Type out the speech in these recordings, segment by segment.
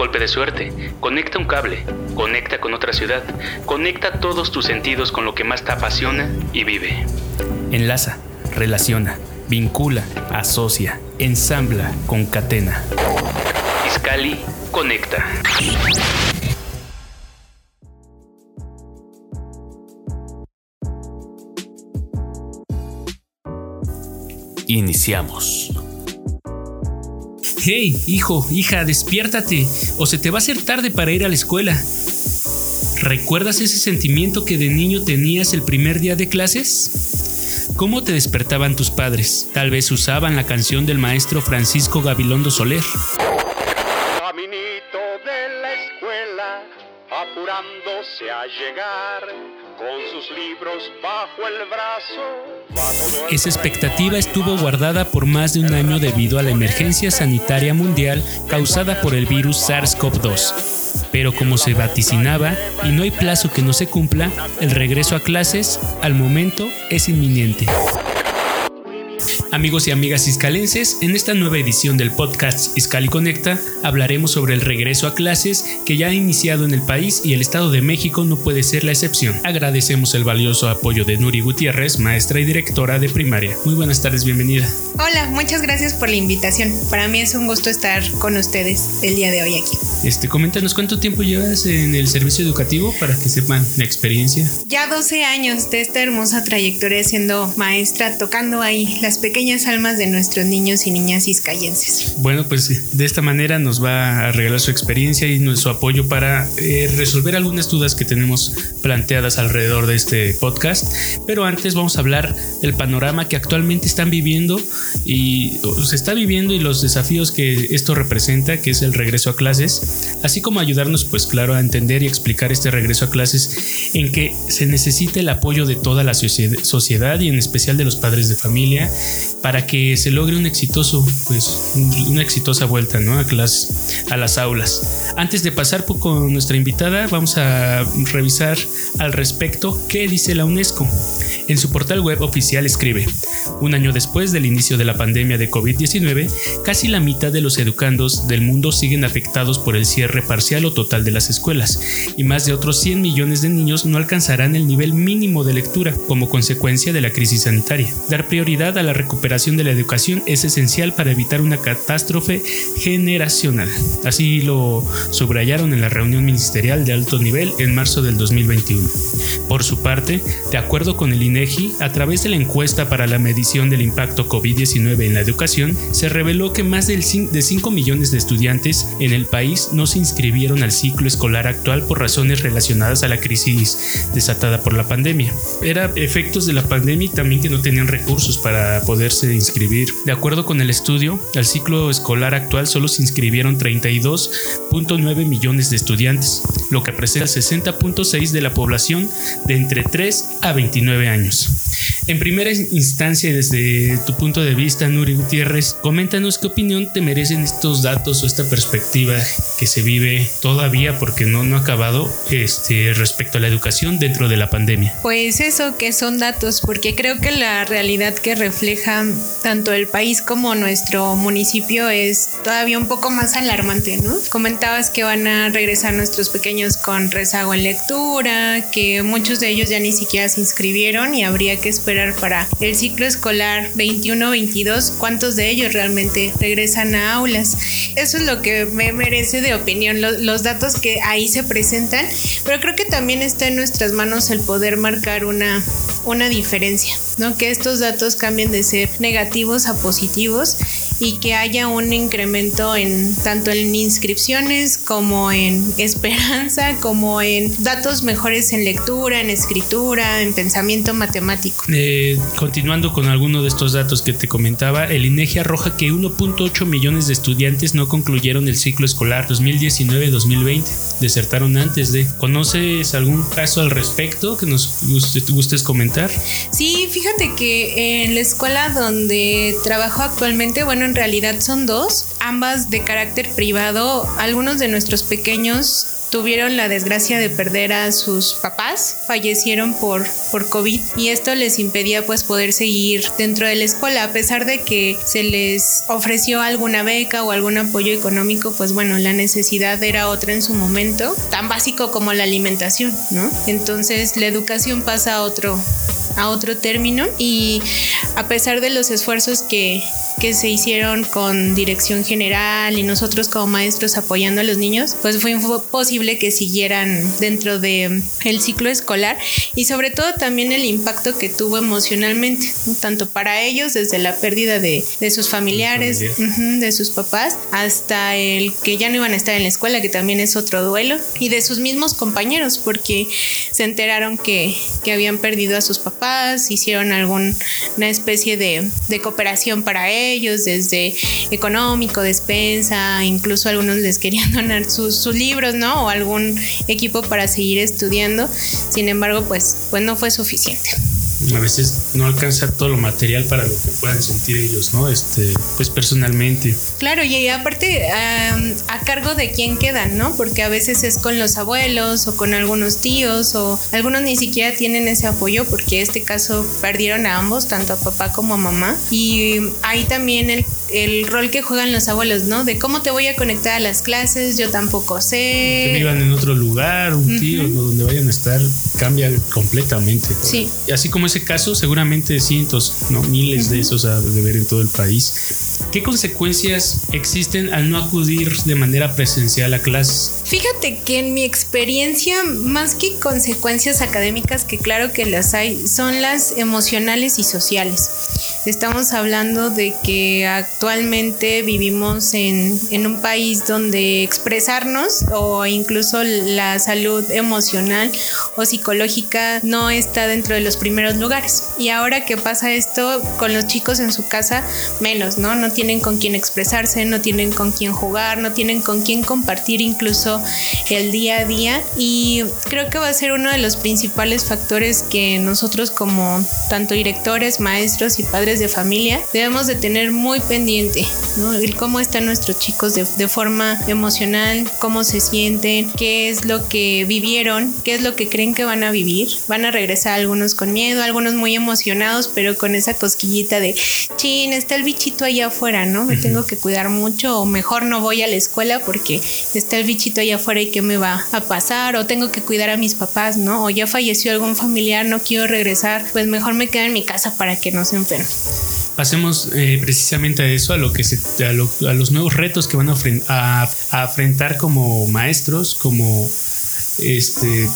Golpe de suerte, conecta un cable, conecta con otra ciudad, conecta todos tus sentidos con lo que más te apasiona y vive. Enlaza, relaciona, vincula, asocia, ensambla, concatena. Iscali conecta. Iniciamos. Hey, hijo, hija, despiértate, o se te va a hacer tarde para ir a la escuela. ¿Recuerdas ese sentimiento que de niño tenías el primer día de clases? ¿Cómo te despertaban tus padres? Tal vez usaban la canción del maestro Francisco Gabilondo Soler. Caminito de la escuela, apurándose a llegar, libros bajo el brazo. Esa expectativa estuvo guardada por más de un año debido a la emergencia sanitaria mundial causada por el virus SARS-CoV-2 pero como se vaticinaba y no hay plazo que no se cumpla, el regreso a clases al momento es inminente. Amigos y amigas iscalenses, en esta nueva edición del podcast Iscali Conecta hablaremos sobre el regreso a clases que ya ha iniciado en el país y el Estado de México no puede ser la excepción. Agradecemos el valioso apoyo de Nuri Gutiérrez, maestra y directora de primaria. Muy buenas tardes, bienvenida. Hola, muchas gracias por la invitación. Para mí es un gusto estar con ustedes el día de hoy aquí. Este, coméntanos cuánto tiempo llevas en el servicio educativo para que sepan la experiencia. Ya 12 años de esta hermosa trayectoria siendo maestra, tocando ahí las pequeñas almas de nuestros niños y niñas iscayenses. Bueno, pues de esta manera nos va a regalar su experiencia y su apoyo para eh, resolver algunas dudas que tenemos planteadas alrededor de este podcast. Pero antes vamos a hablar del panorama que actualmente están viviendo y se está viviendo y los desafíos que esto representa, que es el regreso a clases, así como ayudarnos, pues claro, a entender y explicar este regreso a clases en que se necesita el apoyo de toda la sociedad y en especial de los padres de familia para que se logre pues, una exitosa vuelta a las aulas. Antes de pasar con nuestra invitada, vamos a revisar al respecto qué dice la UNESCO. En su portal web oficial escribe, un año después del inicio de la pandemia de COVID-19, casi la mitad de los educandos del mundo siguen afectados por el cierre parcial o total de las escuelas, y más de otros 100 millones de niños no alcanzarán el nivel mínimo de lectura como consecuencia de la crisis sanitaria. Dar prioridad a la recuperación de la educación es esencial para evitar una catástrofe generacional. Así lo subrayaron en la reunión ministerial de alto nivel en marzo del 2021. Por su parte, de acuerdo con el INEGI, a través de la encuesta para la medición del impacto COVID-19 en la educación, se reveló que más de 5 millones de estudiantes en el país no se inscribieron al ciclo escolar actual por razones relacionadas a la crisis desatada por la pandemia. Era efectos de la pandemia y también que no tenían recursos para poderse inscribir. De acuerdo con el estudio, al ciclo escolar actual solo se inscribieron 32.9 millones de estudiantes, lo que representa el 60.6 de la población de entre 3 a 29 años. En primera instancia, desde tu punto de vista, Nuri Gutiérrez, coméntanos qué opinión te merecen estos datos o esta perspectiva que se vive todavía porque no, no ha acabado este, respecto a la educación dentro de la pandemia. Pues eso que son datos, porque creo que la realidad que refleja tanto el país como nuestro municipio es todavía un poco más alarmante, ¿no? Comentabas que van a regresar nuestros pequeños con rezago en lectura, que muchos de ellos ya ni siquiera se inscribieron y habría que esperar para el ciclo escolar 21-22 cuántos de ellos realmente regresan a aulas. Eso es lo que me merece de opinión, los, datos que ahí se presentan, pero creo que también está en nuestras manos el poder marcar una, una diferencia, ¿no? Que estos datos cambien de ser negativos a positivos y que haya un incremento en tanto en inscripciones como en esperanza, como en datos mejores en lectura, en escritura, en pensamiento matemático. Eh, continuando con alguno de estos datos que te comentaba, el INEGI arroja que 1.8 millones de estudiantes no concluyeron el ciclo escolar 2019-2020, desertaron antes de. ¿Conoces algún caso al respecto que nos gustes comentar? Sí, fíjate que en la escuela donde trabajo actualmente, bueno, en realidad son dos, ambas de carácter privado. Algunos de nuestros pequeños tuvieron la desgracia de perder a sus papás, fallecieron por, por COVID y esto les impedía pues poder seguir dentro de la escuela a pesar de que se les ofreció alguna beca o algún apoyo económico, pues bueno, la necesidad era otra en su momento, tan básico como la alimentación, ¿no? Entonces la educación pasa a otro a otro término y a pesar de los esfuerzos que, que se hicieron con dirección general y nosotros como maestros apoyando a los niños, pues fue posible que siguieran dentro de el ciclo escolar y sobre todo también el impacto que tuvo emocionalmente, tanto para ellos desde la pérdida de, de sus familiares, de sus papás, hasta el que ya no iban a estar en la escuela, que también es otro duelo, y de sus mismos compañeros, porque se enteraron que, que habían perdido a sus papás, hicieron alguna especie de, de cooperación para ellos, desde económico, despensa, incluso algunos les querían donar sus, sus libros, ¿no? O algún equipo para seguir estudiando. Sin embargo, pues, pues no fue suficiente a veces no alcanza todo lo material para lo que puedan sentir ellos, ¿no? Este, pues personalmente. Claro, y aparte a cargo de quién quedan, ¿no? Porque a veces es con los abuelos o con algunos tíos o algunos ni siquiera tienen ese apoyo porque en este caso perdieron a ambos, tanto a papá como a mamá. Y ahí también el el rol que juegan los abuelos, ¿no? De cómo te voy a conectar a las clases, yo tampoco sé. Que vivan en otro lugar, un tío, donde vayan a estar, cambia completamente. Sí. Y así como ese caso, seguramente cientos, no miles de esos a ver en todo el país. ¿Qué consecuencias existen al no acudir de manera presencial a clases? Fíjate que en mi experiencia, más que consecuencias académicas, que claro que las hay, son las emocionales y sociales. Estamos hablando de que actualmente vivimos en, un país donde expresarnos o incluso la salud emocional o psicológica no está dentro de los primeros lugares. Y ahora que pasa esto con los chicos en su casa, menos, ¿no? No tienen con quién expresarse, no tienen con quién jugar, no tienen con quién compartir incluso el día a día. Y creo que va a ser uno de los principales factores que nosotros como tanto directores, maestros y padres de familia, debemos de tener muy pendiente, ¿no? El cómo están nuestros chicos de, de forma emocional, cómo se sienten, qué es lo que vivieron, qué es lo que creen que van a vivir. Van a regresar algunos con miedo, algunos muy emocionados, pero con esa cosquillita de, chin, está el bichito allá afuera, ¿no? Me tengo que cuidar mucho o mejor no voy a la escuela porque está el bichito allá afuera y qué me va a pasar o tengo que cuidar a mis papás, ¿no? O ya falleció algún familiar, no quiero regresar, pues mejor me quedo en mi casa para que no se enferme pasemos eh, precisamente a eso, a lo que se, a, los nuevos retos que van a, a, a enfrentar como maestros, como este,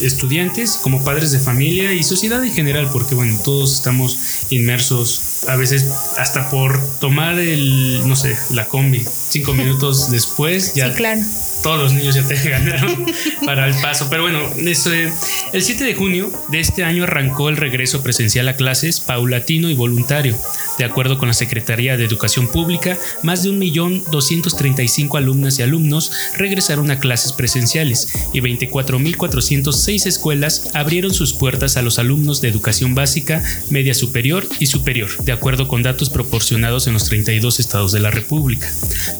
estudiantes, como padres de familia y sociedad en general, porque bueno, todos estamos inmersos a veces hasta por tomar el, no sé, la combi cinco minutos después ya claro todos los niños ya te ganaron para el paso. Pero bueno, este, el 7 de junio de este año arrancó el regreso presencial a clases paulatino y voluntario. De acuerdo con la Secretaría de Educación Pública, más de 1.235 alumnas y alumnos regresaron a clases presenciales y 24.406 escuelas abrieron sus puertas a los alumnos de educación básica, media superior y superior, de acuerdo con datos proporcionados en los 32 estados de la República.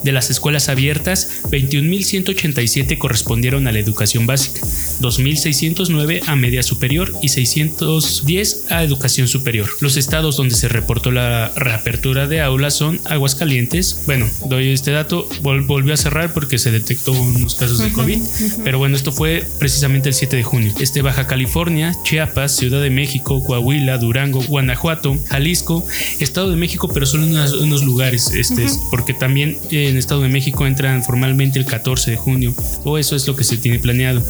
De las escuelas abiertas, 21.100 187 correspondieron a la educación básica, 2.609 a media superior y 610 a educación superior. Los estados donde se reportó la reapertura de aulas son Aguascalientes. Bueno, doy este dato, volvió a cerrar porque se detectó unos casos de COVID, pero bueno, esto fue precisamente el 7 de junio. Este Baja California, Chiapas, Ciudad de México, Coahuila, Durango, Guanajuato, Jalisco, Estado de México, pero solo en unos, lugares, este, porque también en Estado de México entran formalmente el 14 de junio, o eso es lo que se tiene planeado.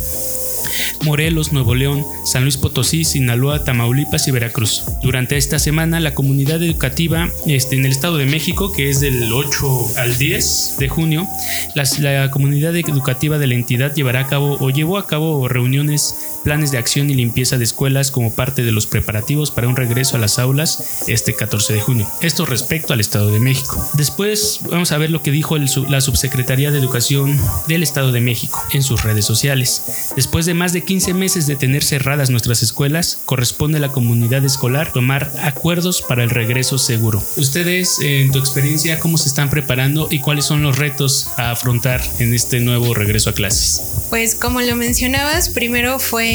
Morelos, Nuevo León, San Luis Potosí, Sinaloa, Tamaulipas y Veracruz. Durante esta semana, la comunidad educativa este, en el Estado de México, que es del 8 al 10 de junio, la comunidad educativa de la entidad llevará a cabo o llevó a cabo reuniones planes de acción y limpieza de escuelas como parte de los preparativos para un regreso a las aulas este 14 de junio. Esto respecto al Estado de México. Después vamos a ver lo que dijo la Subsecretaría de Educación del Estado de México en sus redes sociales. Después de más de 15 meses de tener cerradas nuestras escuelas, corresponde a la comunidad escolar tomar acuerdos para el regreso seguro. Ustedes, en tu experiencia, ¿cómo se están preparando y cuáles son los retos a afrontar en este nuevo regreso a clases? Pues como lo mencionabas, primero fue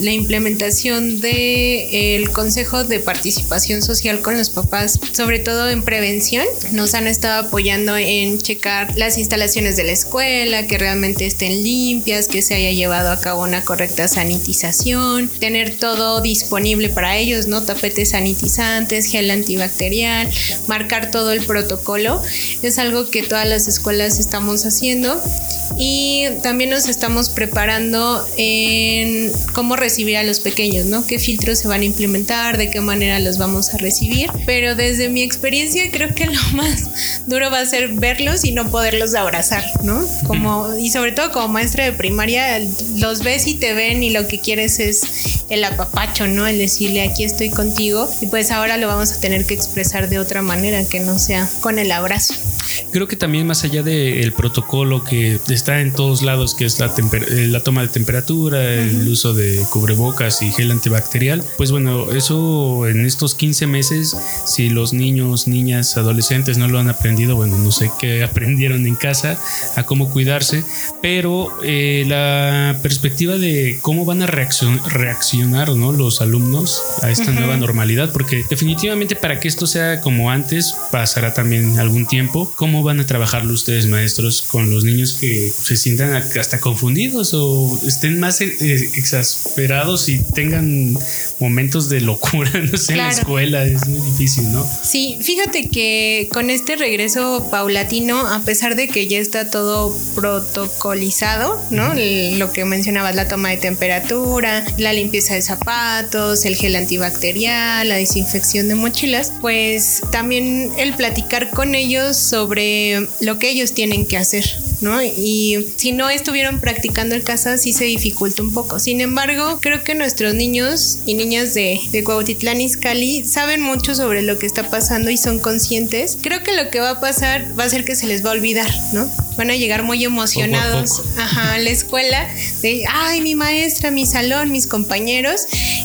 la implementación del el Consejo de Participación Social con los papás, sobre todo en prevención. Nos han estado apoyando en checar las instalaciones de la escuela, que realmente estén limpias, que se haya llevado a cabo una correcta sanitización, tener todo disponible para ellos, ¿no? Tapetes sanitizantes, gel antibacterial, marcar todo el protocolo. Es algo que todas las escuelas estamos haciendo y también nos estamos preparando en cómo recibir a los pequeños, ¿no? ¿Qué filtros se van a implementar? ¿De qué manera los vamos a recibir? Pero desde mi experiencia creo que lo más duro va a ser verlos y no poderlos abrazar, ¿no? Como, y sobre todo como maestra de primaria, los ves y te ven y lo que quieres es el apapacho, ¿no? El decirle aquí estoy contigo y pues ahora lo vamos a tener que expresar de otra manera que no sea con el abrazo. Creo que también más allá del protocolo que está en todos lados, que es la, eh, la toma de temperatura, el uso de cubrebocas y gel antibacterial, pues bueno, eso en estos 15 meses, si los niños, niñas, adolescentes no lo han aprendido, bueno, no sé qué aprendieron en casa, a cómo cuidarse, pero eh, la perspectiva de cómo van a reaccionar ¿no? los alumnos a esta nueva normalidad, porque definitivamente para que esto sea como antes, pasará también algún tiempo ¿Cómo van a trabajarlo ustedes, maestros, con los niños que se sientan hasta confundidos o estén más eh, exasperados y tengan momentos de locura, no sé, en la escuela? Es muy difícil, ¿no? Sí, fíjate que con este regreso paulatino, a pesar de que ya está todo protocolizado, ¿no? Lo que mencionabas, la toma de temperatura, la limpieza de zapatos, el gel antibacterial, la desinfección de mochilas, pues también el platicar con ellos sobre sobre lo que ellos tienen que hacer, ¿no? Y si no estuvieron practicando en casa, sí se dificulta un poco. Sin embargo, creo que nuestros niños y niñas de, de Cuautitlán Izcalli saben mucho sobre lo que está pasando y son conscientes. Creo que lo que va a pasar va a ser que se les va a olvidar, ¿no? Van a llegar muy emocionados a, la escuela de, ay, mi maestra, mi salón, mis compañeros.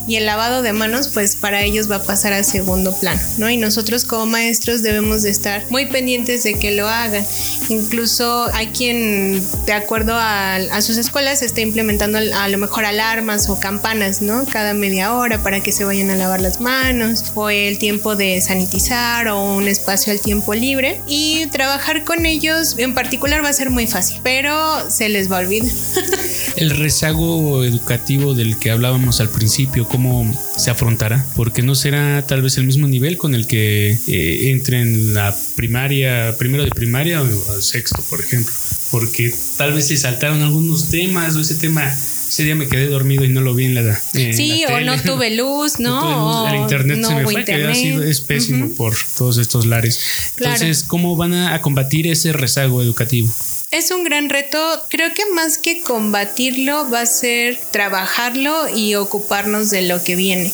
Y el lavado de manos, pues para ellos va a pasar a segundo plano, ¿no? Y nosotros como maestros debemos de estar muy pendientes de que lo hagan. Incluso hay quien, de acuerdo a, sus escuelas, está implementando a lo mejor alarmas o campanas, ¿no? Cada media hora para que se vayan a lavar las manos, o el tiempo de sanitizar, o un espacio al tiempo libre. Y trabajar con ellos en particular va a ser muy fácil, pero se les va a olvidar. el rezago educativo del que hablábamos al principio, ¿cómo se afrontará? Porque no será tal vez el mismo nivel con el que eh, entre en la primaria primero de primaria o sexto, por ejemplo, porque tal vez se saltaron algunos temas o ese tema, ese día me quedé dormido y no lo vi en la. sí, o no tuve luz, ¿no? el internet se me fue, que ha sido, es pésimo por todos estos lares. Entonces, ¿cómo van a combatir ese rezago educativo? Es un gran reto. Creo que más que combatirlo va a ser trabajarlo y ocuparnos de lo que viene.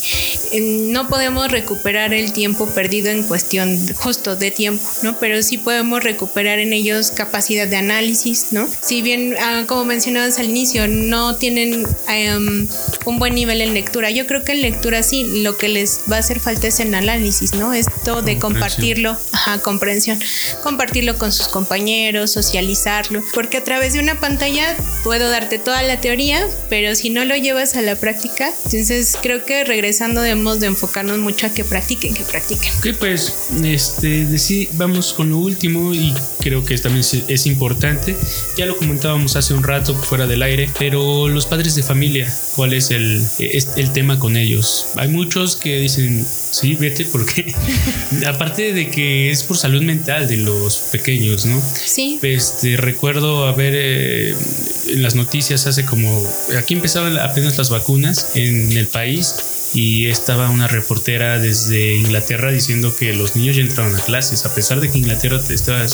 No podemos recuperar el tiempo perdido en cuestión justo de tiempo, ¿no? Pero sí podemos recuperar en ellos capacidad de análisis, ¿no? Si bien, ah, como mencionabas al inicio, no tienen em, un buen nivel en lectura, yo creo que en lectura sí, lo que les va a hacer falta es en análisis, ¿no? Esto de compartirlo, ajá, comprensión, compartirlo con sus compañeros, socializar porque a través de una pantalla puedo darte toda la teoría, pero si no lo llevas a la práctica, entonces creo que regresando debemos de enfocarnos mucho a que practiquen, que practiquen. Ok, pues este, vamos con lo último y creo que también es importante. Ya lo comentábamos hace un rato fuera del aire, pero los padres de familia, ¿cuál es el, el tema con ellos? Hay muchos que dicen, sí, vete, porque aparte de que es por salud mental de los pequeños, ¿no? Sí. Este, recuerdo haber eh, en las noticias hace como, aquí empezaban apenas las vacunas en el país y estaba una reportera desde Inglaterra diciendo que los niños ya entraron a clases, a pesar de que Inglaterra estaba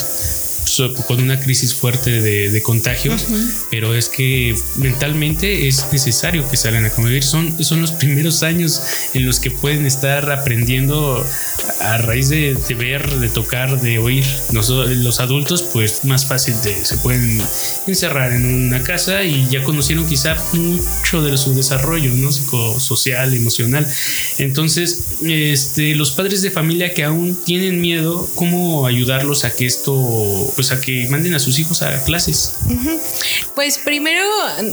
con una crisis fuerte de, contagios, pero es que mentalmente es necesario que salgan a convivir. Son, son los primeros años en los que pueden estar aprendiendo a raíz de, ver, de tocar, de oír. los adultos, pues más fácil de, se pueden encerrar en una casa y ya conocieron quizá mucho de su desarrollo, ¿no? Psicosocial, emocional. Entonces, este, los padres de familia que aún tienen miedo, ¿cómo ayudarlos a que esto pues a que manden a sus hijos a clases. Pues primero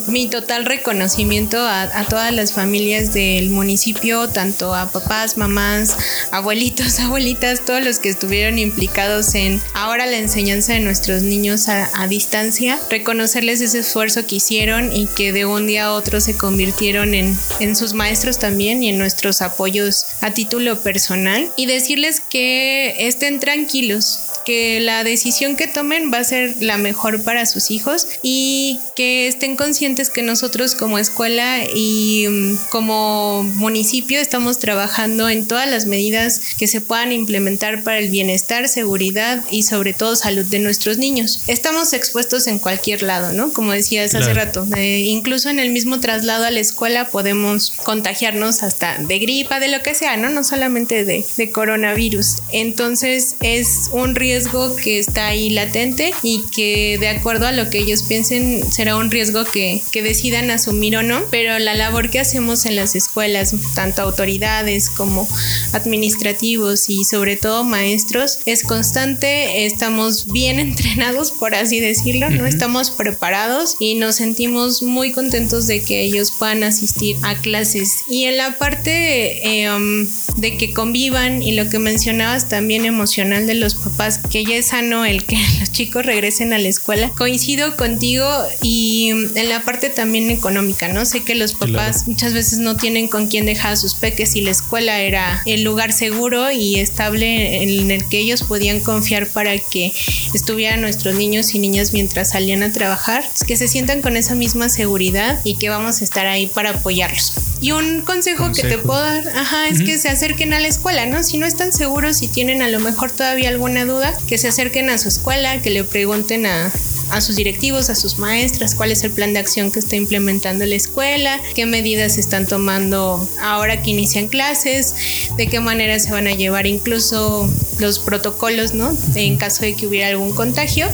mi total reconocimiento a, todas las familias del municipio, tanto a papás, mamás, abuelitos, abuelitas, todos los que estuvieron implicados en ahora la enseñanza de nuestros niños a, distancia, reconocerles ese esfuerzo que hicieron y que de un día a otro se convirtieron en, en sus maestros también y en nuestros apoyos a título personal y decirles que estén tranquilos, que la decisión que tomen va a ser la mejor para sus hijos y que estén conscientes que nosotros como escuela y mm, como municipio estamos trabajando en todas las medidas que se puedan implementar para el bienestar, seguridad y sobre todo salud de nuestros niños. Estamos expuestos en cualquier lado, ¿no? Como decías hace rato, eh, incluso en el mismo traslado a la escuela podemos contagiarnos hasta de gripa, de lo que sea, ¿no? No solamente de, de coronavirus. Entonces es un riesgo riesgo que está ahí latente y que de acuerdo a lo que ellos piensen será un riesgo que, que decidan asumir o no, pero la labor que hacemos en las escuelas, tanto autoridades como administrativos y sobre todo maestros, es constante, estamos bien entrenados, por así decirlo, ¿no? Estamos preparados y nos sentimos muy contentos de que ellos puedan asistir a clases. Y en la parte eh, um, de que convivan y lo que mencionabas también emocional de los papás que ya es sano el que los chicos regresen a la escuela. Coincido contigo y en la parte también económica, ¿no? Sé que los papás muchas veces no tienen con quién dejar a sus peques y la escuela era el lugar seguro y estable en el que ellos podían confiar para que estuvieran nuestros niños y niñas mientras salían a trabajar. Que se sientan con esa misma seguridad y que vamos a estar ahí para apoyarlos. Y un consejo, que te puedo dar, ajá, es que se acerquen a la escuela, ¿no? Si no están seguros, si tienen a lo mejor todavía alguna duda, que se acerquen a su escuela, que le pregunten a, a sus directivos, a sus maestras, cuál es el plan de acción que está implementando la escuela, qué medidas están tomando ahora que inician clases, de qué manera se van a llevar incluso los protocolos, ¿no? En caso de que hubiera algún contagio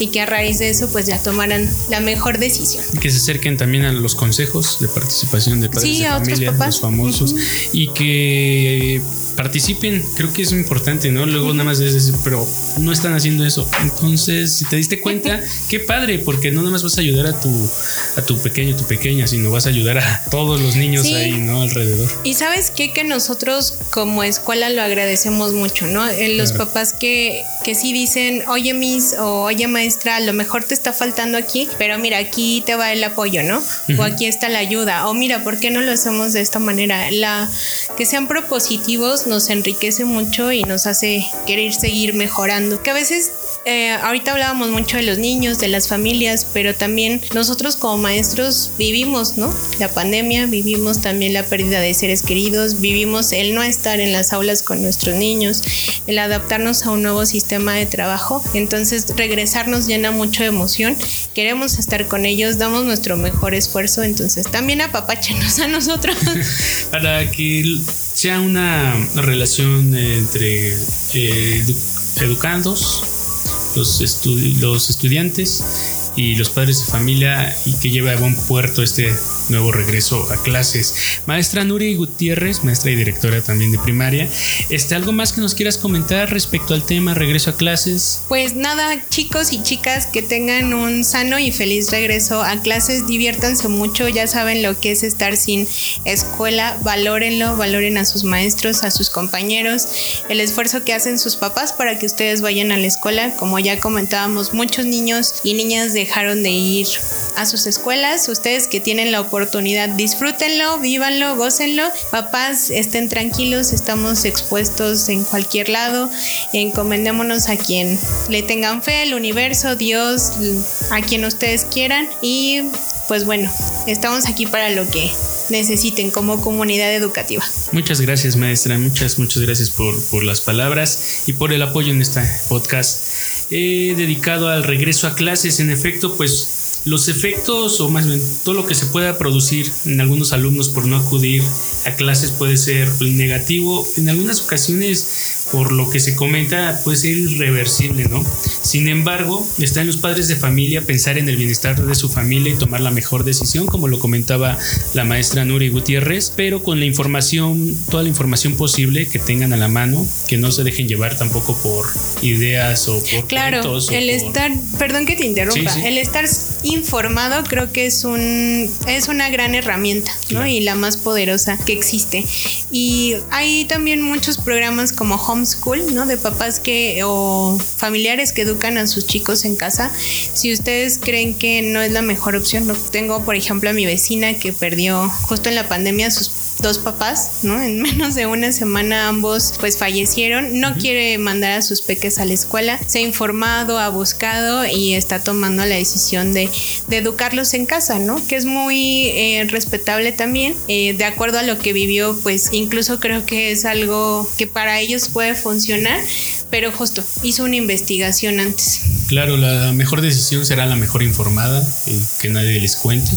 y que a raíz de eso pues ya tomaran la mejor decisión. Y que se acerquen también a los consejos de participación de padres de familia, los famosos, y que participen, creo que es importante, ¿no? Luego nada más es decir, pero no están haciendo eso. Entonces, si te diste cuenta, qué padre, porque no nada más vas a ayudar a tu, a tu pequeño, tu pequeña, sino vas a ayudar a todos los niños ahí, ¿no? Alrededor. Y sabes qué? Que nosotros como escuela lo agradecemos mucho, ¿no? En los papás que, que sí dicen, oye, mis, o oye, maestra, a lo mejor te está faltando aquí, pero mira, aquí te va el apoyo, ¿no? O aquí está la ayuda, o mira, ¿por qué no lo hacemos de esta manera? La, que sean propositivos nos enriquece mucho y nos hace querer seguir mejorando. Que a veces eh, ahorita hablábamos mucho de los niños, de las familias, pero también nosotros como maestros vivimos, ¿no? La pandemia, vivimos también la pérdida de seres queridos, vivimos el no estar en las aulas con nuestros niños, el adaptarnos a un nuevo sistema de trabajo. Entonces, regresar nos llena mucho de emoción. Queremos estar con ellos, damos nuestro mejor esfuerzo. Entonces, también apapáchenos a nosotros. Para que sea una relación entre eh, educandos los, los estudiantes y los padres de familia y que lleve a buen puerto este nuevo regreso a clases. Maestra Nuri Gutiérrez, maestra y directora también de primaria, este, ¿algo más que nos quieras comentar respecto al tema regreso a clases? Pues nada, chicos y chicas, que tengan un sano y feliz regreso a clases, diviértanse mucho, ya saben lo que es estar sin escuela, valórenlo, valoren a sus maestros, a sus compañeros, el esfuerzo que hacen sus papás para que ustedes vayan a la escuela, como ya comentábamos, muchos niños y niñas dejaron de ir a sus escuelas. Ustedes que tienen la oportunidad, disfrútenlo, vívanlo, gócenlo. Papás, estén tranquilos, estamos expuestos en cualquier lado. Encomendémonos a quien le tengan fe, el universo, Dios, a quien ustedes quieran. Y pues bueno, estamos aquí para lo que necesiten como comunidad educativa. Muchas gracias maestra, muchas, muchas gracias por, por las palabras y por el apoyo en este podcast. He dedicado al regreso a clases, en efecto, pues los efectos o más bien todo lo que se pueda producir en algunos alumnos por no acudir a clases puede ser negativo. En algunas ocasiones, por lo que se comenta, puede ser irreversible, ¿no? Sin embargo, está en los padres de familia pensar en el bienestar de su familia y tomar la mejor decisión, como lo comentaba la maestra Nuri Gutiérrez, pero con la información, toda la información posible que tengan a la mano, que no se dejen llevar tampoco por ideas o por claro, el estar, perdón que te interrumpa, el estar informado creo que es un es una gran herramienta, ¿no? Y la más poderosa que existe. Y hay también muchos programas como Homeschool, ¿no? De papás que o familiares que educan a sus chicos en casa. Si ustedes creen que no es la mejor opción, tengo por ejemplo a mi vecina que perdió justo en la pandemia sus dos papás, ¿no? En menos de una semana ambos pues fallecieron. No quiere mandar a sus peques a la escuela. Se ha informado, ha buscado y está tomando la decisión de, educarlos en casa, ¿no? Que es muy eh, respetable también. Eh, de acuerdo a lo que vivió, pues incluso creo que es algo que para ellos puede funcionar, pero justo hizo una investigación antes. Claro, la mejor decisión será la mejor informada, y que nadie les cuente.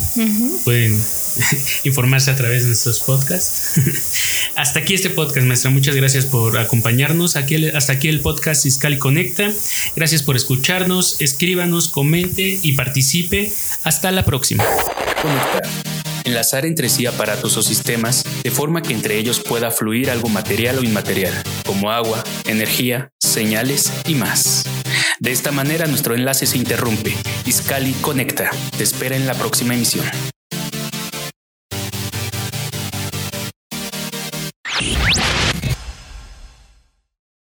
Pueden informarse a través de nuestros podcasts. hasta aquí este podcast, maestra. Muchas gracias por acompañarnos. Aquí, hasta aquí el podcast Fiscal Conecta. Gracias por escucharnos. Escríbanos, comente y participe. Hasta la próxima. Conectar. Enlazar entre sí aparatos o sistemas de forma que entre ellos pueda fluir algo material o inmaterial, como agua, energía, señales y más. De esta manera nuestro enlace se interrumpe. Iscali Conecta. Te espera en la próxima emisión.